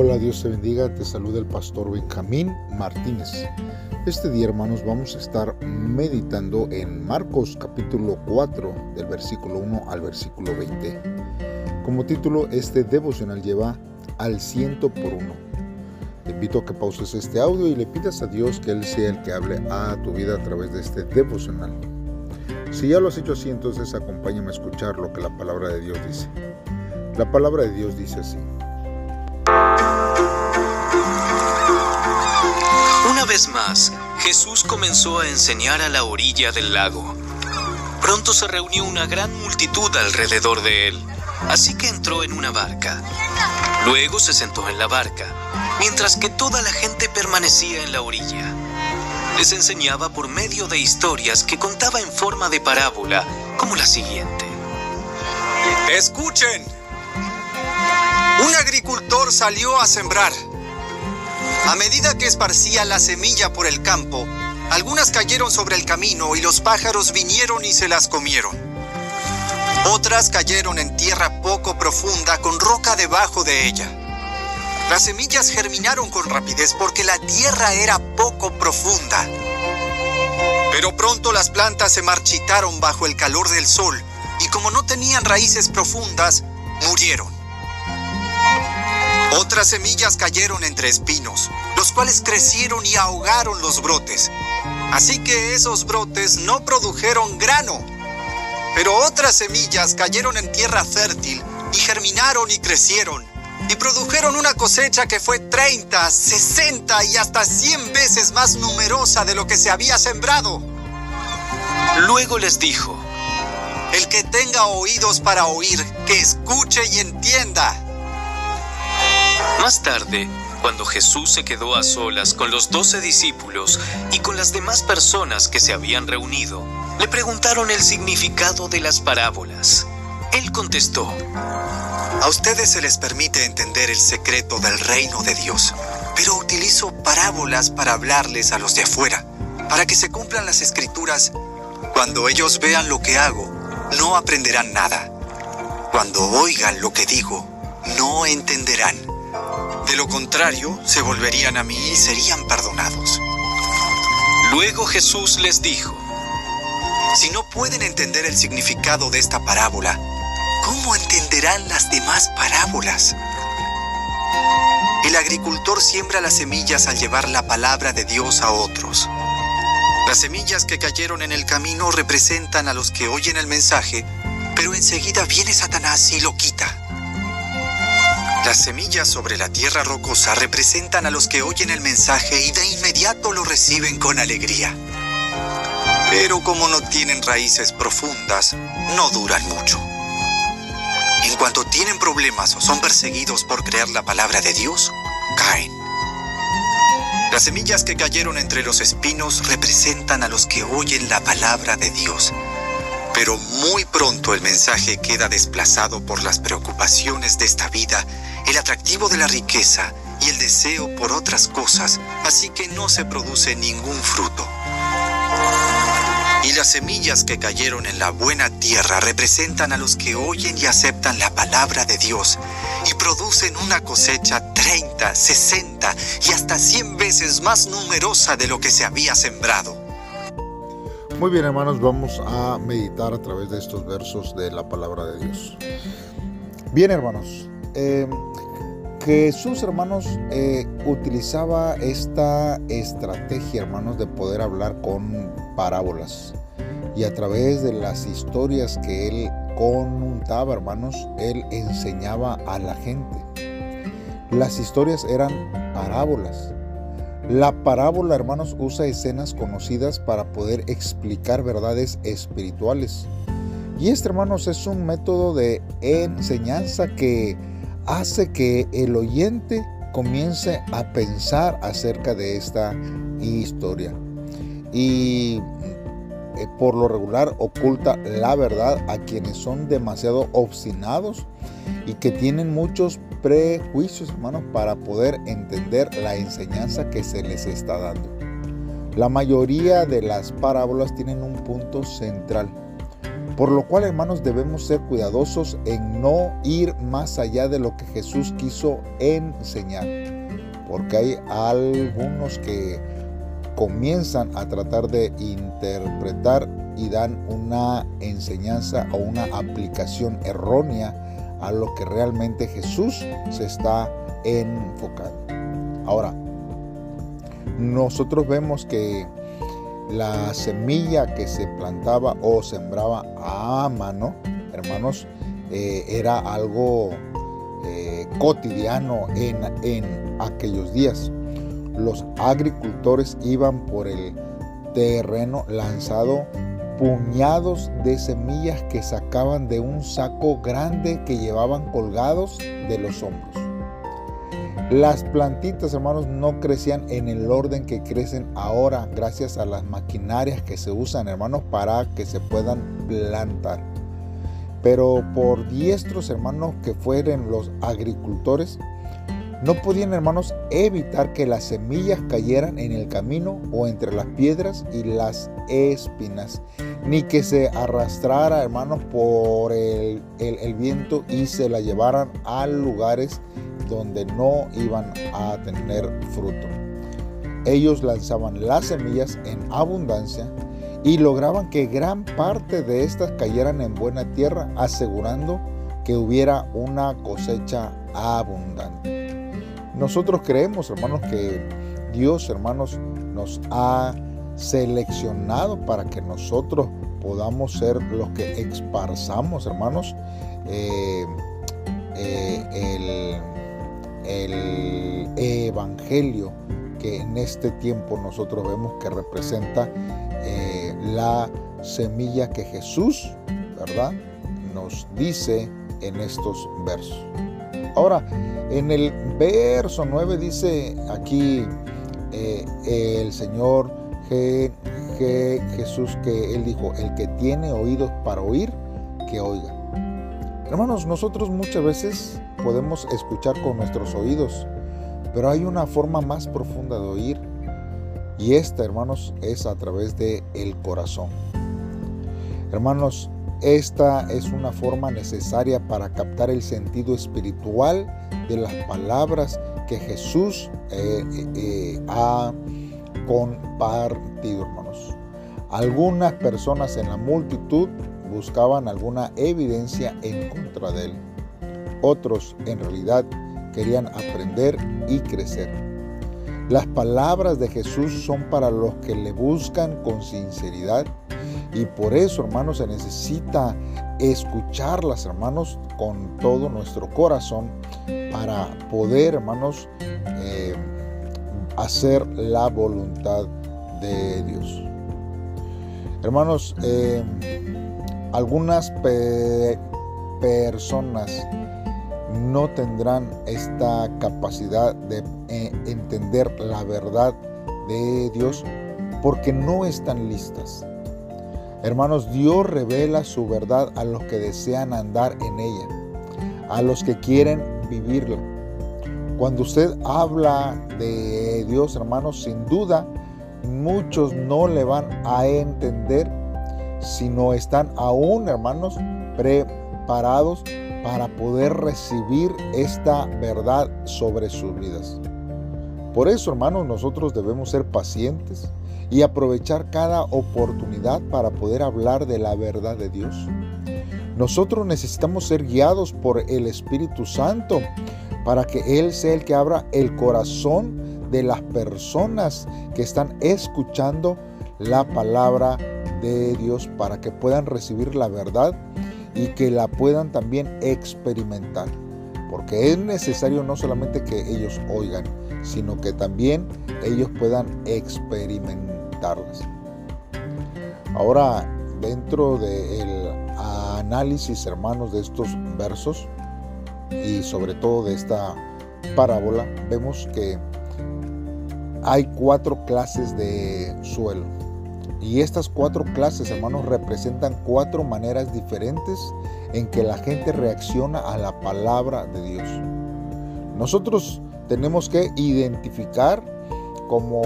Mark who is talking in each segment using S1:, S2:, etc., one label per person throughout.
S1: Hola, Dios te bendiga, te saluda el pastor Benjamín Martínez. Este día, hermanos, vamos a estar meditando en Marcos capítulo 4, del versículo 1 al versículo 20. Como título, este devocional lleva al ciento por uno. Te invito a que pauses este audio y le pidas a Dios que Él sea el que hable a tu vida a través de este devocional. Si ya lo has hecho así, entonces acompáñame a escuchar lo que la palabra de Dios dice. La palabra de Dios dice así.
S2: Vez más, Jesús comenzó a enseñar a la orilla del lago. Pronto se reunió una gran multitud alrededor de él, así que entró en una barca. Luego se sentó en la barca, mientras que toda la gente permanecía en la orilla. Les enseñaba por medio de historias que contaba en forma de parábola, como la siguiente.
S3: Escuchen. Un agricultor salió a sembrar. A medida que esparcía la semilla por el campo, algunas cayeron sobre el camino y los pájaros vinieron y se las comieron. Otras cayeron en tierra poco profunda con roca debajo de ella. Las semillas germinaron con rapidez porque la tierra era poco profunda. Pero pronto las plantas se marchitaron bajo el calor del sol y como no tenían raíces profundas, murieron. Otras semillas cayeron entre espinos, los cuales crecieron y ahogaron los brotes. Así que esos brotes no produjeron grano. Pero otras semillas cayeron en tierra fértil y germinaron y crecieron. Y produjeron una cosecha que fue 30, 60 y hasta 100 veces más numerosa de lo que se había sembrado.
S2: Luego les dijo,
S3: El que tenga oídos para oír, que escuche y entienda.
S2: Más tarde, cuando Jesús se quedó a solas con los doce discípulos y con las demás personas que se habían reunido, le preguntaron el significado de las parábolas. Él contestó,
S3: A ustedes se les permite entender el secreto del reino de Dios, pero utilizo parábolas para hablarles a los de afuera, para que se cumplan las escrituras. Cuando ellos vean lo que hago, no aprenderán nada. Cuando oigan lo que digo, no entenderán. De lo contrario, se volverían a mí y serían perdonados.
S2: Luego Jesús les dijo,
S3: Si no pueden entender el significado de esta parábola, ¿cómo entenderán las demás parábolas? El agricultor siembra las semillas al llevar la palabra de Dios a otros. Las semillas que cayeron en el camino representan a los que oyen el mensaje, pero enseguida viene Satanás y lo quita. Las semillas sobre la tierra rocosa representan a los que oyen el mensaje y de inmediato lo reciben con alegría. Pero como no tienen raíces profundas, no duran mucho. En cuanto tienen problemas o son perseguidos por creer la palabra de Dios, caen. Las semillas que cayeron entre los espinos representan a los que oyen la palabra de Dios. Pero muy pronto el mensaje queda desplazado por las preocupaciones de esta vida, el atractivo de la riqueza y el deseo por otras cosas, así que no se produce ningún fruto. Y las semillas que cayeron en la buena tierra representan a los que oyen y aceptan la palabra de Dios y producen una cosecha 30, 60 y hasta 100 veces más numerosa de lo que se había sembrado.
S1: Muy bien, hermanos, vamos a meditar a través de estos versos de la palabra de Dios. Bien, hermanos, eh, Jesús, hermanos, eh, utilizaba esta estrategia, hermanos, de poder hablar con parábolas. Y a través de las historias que él contaba, hermanos, él enseñaba a la gente. Las historias eran parábolas. La parábola, hermanos, usa escenas conocidas para poder explicar verdades espirituales. Y este, hermanos, es un método de enseñanza que hace que el oyente comience a pensar acerca de esta historia. Y eh, por lo regular oculta la verdad a quienes son demasiado obstinados y que tienen muchos prejuicios, hermanos, para poder entender la enseñanza que se les está dando. La mayoría de las parábolas tienen un punto central. Por lo cual, hermanos, debemos ser cuidadosos en no ir más allá de lo que Jesús quiso enseñar. Porque hay algunos que comienzan a tratar de interpretar y dan una enseñanza o una aplicación errónea a lo que realmente Jesús se está enfocando. Ahora, nosotros vemos que la semilla que se plantaba o sembraba a mano, hermanos, eh, era algo eh, cotidiano en, en aquellos días. Los agricultores iban por el terreno lanzado puñados de semillas que sacaban de un saco grande que llevaban colgados de los hombros. Las plantitas, hermanos, no crecían en el orden que crecen ahora gracias a las maquinarias que se usan, hermanos, para que se puedan plantar. Pero por diestros, hermanos, que fueran los agricultores, no podían, hermanos, evitar que las semillas cayeran en el camino o entre las piedras y las espinas, ni que se arrastrara, hermanos, por el, viento y se la llevaran a lugares donde no iban a tener fruto. Ellos lanzaban las semillas en abundancia y lograban que gran parte de estas cayeran en buena tierra, asegurando que hubiera una cosecha abundante. Nosotros creemos, hermanos, que Dios, hermanos, nos ha seleccionado para que nosotros podamos ser los que exparzamos, hermanos, eh, eh, el, evangelio que en este tiempo nosotros vemos que representa eh, la semilla que Jesús, ¿verdad? Nos dice en estos versos. Ahora, en el verso 9 dice aquí el Señor Jesús que Él dijo, el que tiene oídos para oír, que oiga. Hermanos, nosotros muchas veces podemos escuchar con nuestros oídos, pero hay una forma más profunda de oír y esta, hermanos, es a través de el corazón. Hermanos, esta es una forma necesaria para captar el sentido espiritual de las palabras que Jesús eh, eh, eh, ha compartido, hermanos. Algunas personas en la multitud buscaban alguna evidencia en contra de él. Otros, en realidad, querían aprender y crecer. Las palabras de Jesús son para los que le buscan con sinceridad y por eso, hermanos, se necesita escucharlas, hermanos, con todo nuestro corazón para poder, hermanos, eh, hacer la voluntad de Dios. Hermanos, eh, algunas personas no tendrán esta capacidad de eh, entender la verdad de Dios porque no están listas. Hermanos, Dios revela su verdad a los que desean andar en ella, a los que quieren vivirla. Cuando usted habla de Dios, hermanos, sin duda, muchos no le van a entender si no están aún, hermanos, preparados para poder recibir esta verdad sobre sus vidas. Por eso, hermanos, nosotros debemos ser pacientes, y aprovechar cada oportunidad para poder hablar de la verdad de Dios. Nosotros necesitamos ser guiados por el Espíritu Santo para que Él sea el que abra el corazón de las personas que están escuchando la palabra de Dios para que puedan recibir la verdad y que la puedan también experimentar. Porque es necesario no solamente que ellos oigan, sino que también ellos puedan experimentar Ahora, dentro del análisis, hermanos, de estos versos y sobre todo de esta parábola, vemos que hay cuatro clases de suelo. Y estas cuatro clases, hermanos, representan cuatro maneras diferentes en que la gente reacciona a la palabra de Dios. Nosotros tenemos que identificar como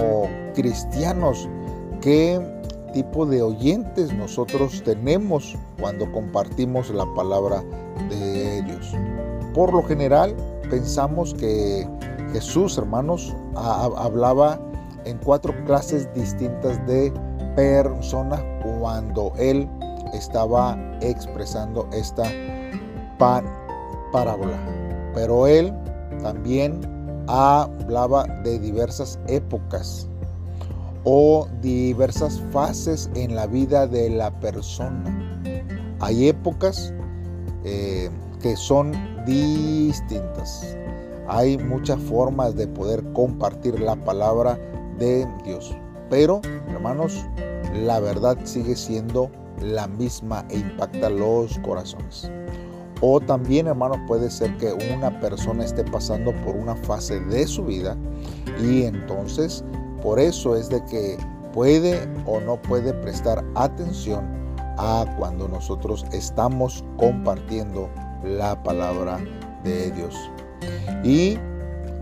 S1: cristianos qué tipo de oyentes nosotros tenemos cuando compartimos la palabra de Dios. Por lo general, pensamos que Jesús, hermanos, hablaba en cuatro clases distintas de personas cuando él estaba expresando esta parábola. Pero él también hablaba de diversas épocas o diversas fases en la vida de la persona. Hay épocas eh, que son distintas. Hay muchas formas de poder compartir la palabra de Dios. Pero, hermanos, la verdad sigue siendo la misma e impacta los corazones. O también, hermanos, puede ser que una persona esté pasando por una fase de su vida y entonces por eso es de que puede o no puede prestar atención a cuando nosotros estamos compartiendo la palabra de Dios. Y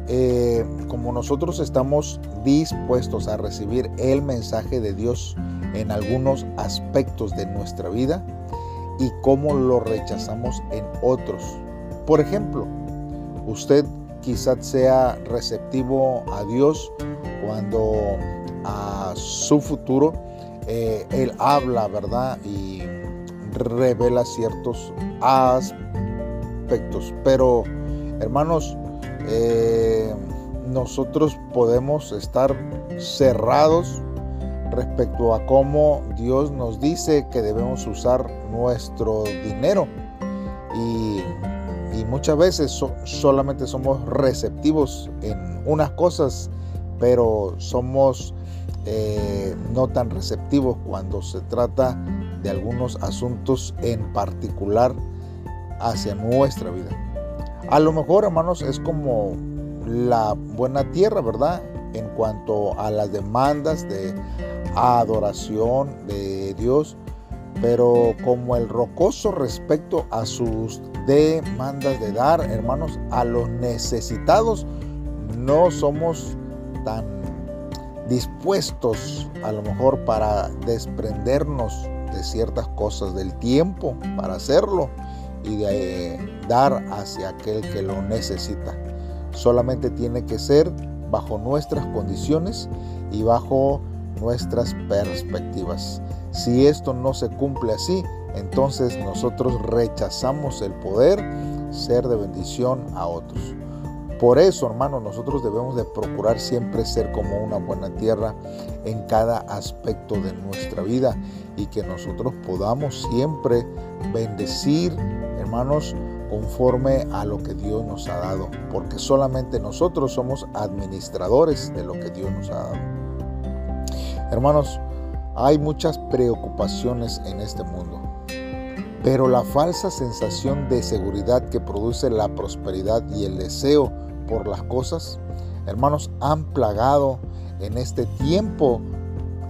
S1: eh, como nosotros estamos dispuestos a recibir el mensaje de Dios en algunos aspectos de nuestra vida y cómo lo rechazamos en otros. Por ejemplo, usted quizás sea receptivo a Dios cuando a su futuro eh, Él habla, ¿verdad? Y revela ciertos aspectos. Pero, hermanos, eh, nosotros podemos estar cerrados respecto a cómo Dios nos dice que debemos usar nuestro dinero. Y, muchas veces solamente somos receptivos en unas cosas, pero somos eh, no tan receptivos cuando se trata de algunos asuntos en particular hacia nuestra vida. A lo mejor, hermanos, es como la buena tierra, ¿verdad? En cuanto a las demandas de adoración de Dios, pero como el rocoso respecto a sus demandas de dar, hermanos, a los necesitados, no somos tan dispuestos a lo mejor para desprendernos de ciertas cosas del tiempo para hacerlo y de dar hacia aquel que lo necesita. Solamente tiene que ser bajo nuestras condiciones y bajo nuestras perspectivas. Si esto no se cumple así, entonces nosotros rechazamos el poder ser de bendición a otros. Por eso, hermanos, nosotros debemos de procurar siempre ser como una buena tierra en cada aspecto de nuestra vida y que nosotros podamos siempre bendecir, hermanos, conforme a lo que Dios nos ha dado, porque solamente nosotros somos administradores de lo que Dios nos ha dado. Hermanos, hay muchas preocupaciones en este mundo, pero la falsa sensación de seguridad que produce la prosperidad y el deseo por las cosas, hermanos, han plagado en este tiempo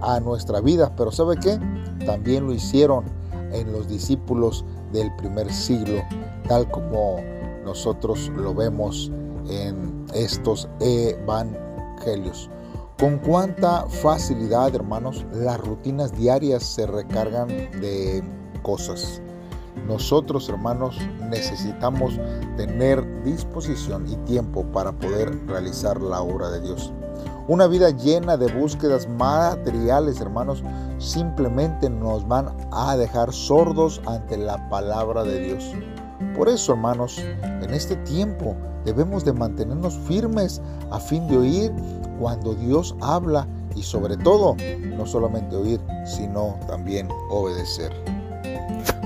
S1: a nuestra vida. Pero ¿sabe qué? También lo hicieron en los discípulos del primer siglo, tal como nosotros lo vemos en estos evangelios. Con cuánta facilidad, hermanos, las rutinas diarias se recargan de cosas. Nosotros, hermanos, necesitamos tener disposición y tiempo para poder realizar la obra de Dios. Una vida llena de búsquedas materiales, hermanos, simplemente nos van a dejar sordos ante la palabra de Dios. Por eso, hermanos, en este tiempo debemos de mantenernos firmes a fin de oír cuando Dios habla y sobre todo, no solamente oír, sino también obedecer.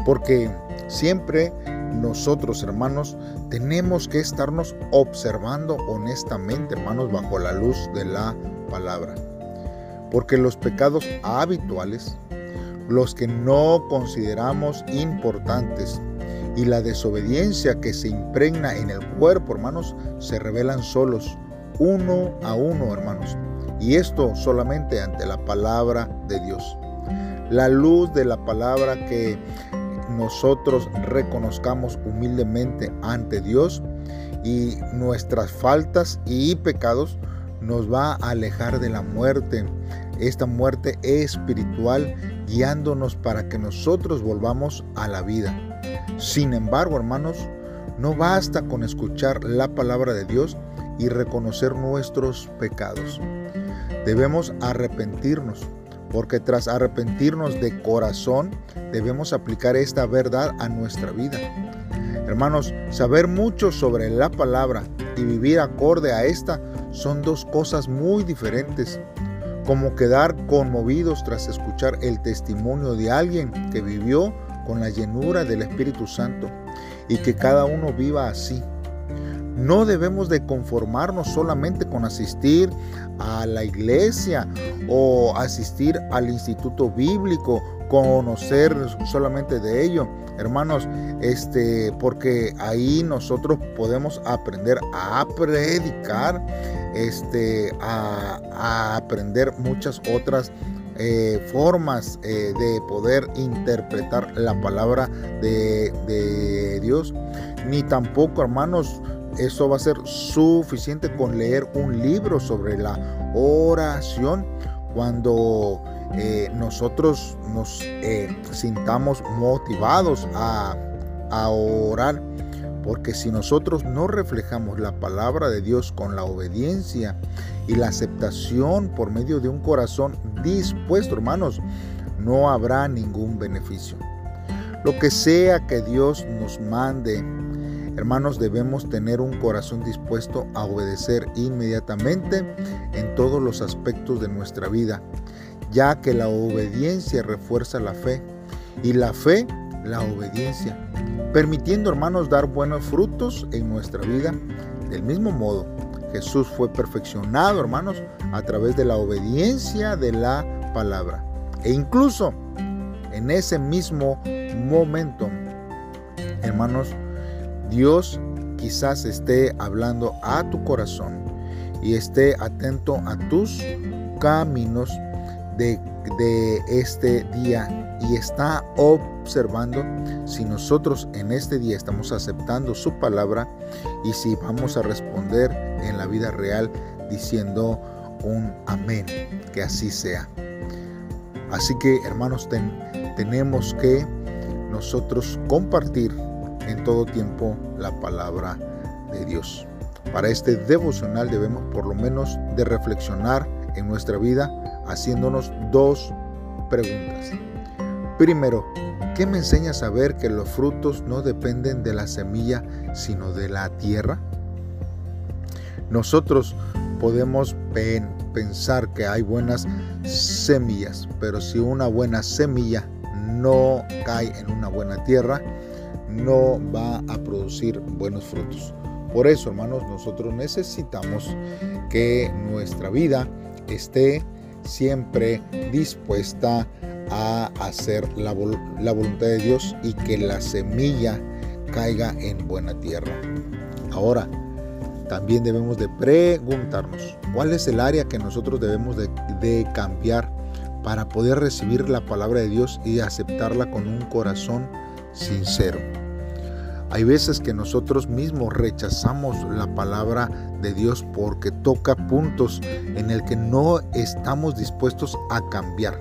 S1: Porque siempre nosotros, hermanos, tenemos que estarnos observando honestamente, hermanos, bajo la luz de la palabra. Porque los pecados habituales, los que no consideramos importantes, y la desobediencia que se impregna en el cuerpo, hermanos, se revelan solos, uno a uno, hermanos. Y esto solamente ante la palabra de Dios. La luz de la palabra que nosotros reconozcamos humildemente ante Dios y nuestras faltas y pecados nos va a alejar de la muerte, esta muerte espiritual guiándonos para que nosotros volvamos a la vida. Sin embargo, hermanos, no basta con escuchar la palabra de Dios y reconocer nuestros pecados. Debemos arrepentirnos, porque tras arrepentirnos de corazón, debemos aplicar esta verdad a nuestra vida. Hermanos, saber mucho sobre la palabra y vivir acorde a esta son dos cosas muy diferentes, como quedar conmovidos tras escuchar el testimonio de alguien que vivió con la llenura del Espíritu Santo y que cada uno viva así. No debemos de conformarnos solamente con asistir a la iglesia o asistir al instituto bíblico, conocer solamente de ello, hermanos, este, porque ahí nosotros podemos aprender a predicar, este, a, aprender muchas otras eh, formas eh, de poder interpretar la palabra de, de Dios, ni tampoco, hermanos, eso va a ser suficiente con leer un libro sobre la oración cuando eh, nosotros nos eh, sintamos motivados a, a orar. Porque si nosotros no reflejamos la palabra de Dios con la obediencia y la aceptación por medio de un corazón dispuesto, hermanos, no habrá ningún beneficio. Lo que sea que Dios nos mande Hermanos, debemos tener un corazón dispuesto a obedecer inmediatamente en todos los aspectos de nuestra vida, ya que la obediencia refuerza la fe y la fe la obediencia, permitiendo, hermanos, dar buenos frutos en nuestra vida. Del mismo modo, Jesús fue perfeccionado, hermanos, a través de la obediencia de la palabra. E incluso en ese mismo momento, hermanos, Dios quizás esté hablando a tu corazón y esté atento a tus caminos de, este día y está observando si nosotros en este día estamos aceptando su palabra y si vamos a responder en la vida real diciendo un amén, que así sea. Así que hermanos, tenemos que nosotros compartir en todo tiempo la palabra de Dios. Para este devocional debemos por lo menos de reflexionar en nuestra vida haciéndonos dos preguntas. Primero, ¿qué me enseña a saber que los frutos no dependen de la semilla, sino de la tierra? Nosotros podemos pensar que hay buenas semillas, pero si una buena semilla no cae en una buena tierra, no va a producir buenos frutos. Por eso, hermanos, nosotros necesitamos que nuestra vida esté siempre dispuesta a hacer la, voluntad de Dios y que la semilla caiga en buena tierra. Ahora, también debemos de preguntarnos cuál es el área que nosotros debemos de, cambiar para poder recibir la palabra de Dios y aceptarla con un corazón sincero. Hay veces que nosotros mismos rechazamos la palabra de Dios porque toca puntos en el que no estamos dispuestos a cambiar.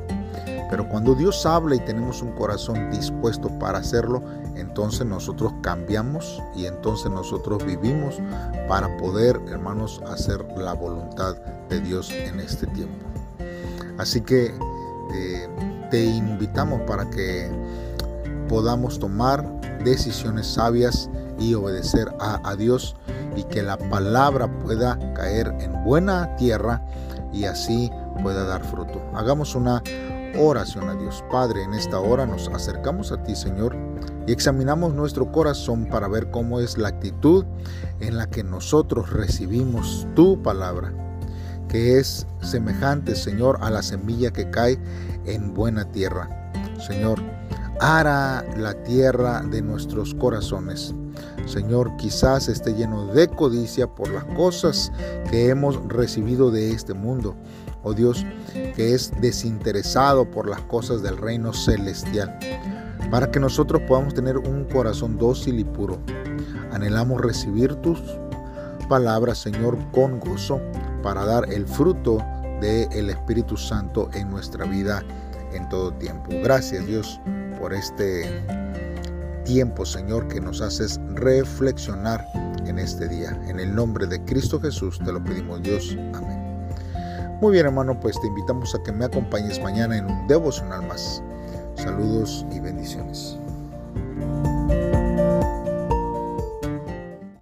S1: Pero cuando Dios habla y tenemos un corazón dispuesto para hacerlo, entonces nosotros cambiamos y entonces nosotros vivimos para poder, hermanos, hacer la voluntad de Dios en este tiempo. Así que eh, te invitamos para que podamos tomar decisiones sabias y obedecer a, Dios y que la palabra pueda caer en buena tierra y así pueda dar fruto. Hagamos una oración a Dios. Padre, en esta hora nos acercamos a ti, Señor, y examinamos nuestro corazón para ver cómo es la actitud en la que nosotros recibimos tu palabra, que es semejante, Señor, a la semilla que cae en buena tierra. Señor, ara la tierra de nuestros corazones. Señor, quizás esté lleno de codicia por las cosas que hemos recibido de este mundo. Oh Dios, que es desinteresado por las cosas del reino celestial. Para que nosotros podamos tener un corazón dócil y puro. Anhelamos recibir tus palabras, Señor, con gozo para dar el fruto del Espíritu Santo en nuestra vida en todo tiempo. Gracias Dios por este tiempo, Señor, que nos haces reflexionar en este día. En el nombre de Cristo Jesús te lo pedimos Dios. Amén. Muy bien hermano, pues te invitamos a que me acompañes mañana en un devocional más. Saludos y bendiciones.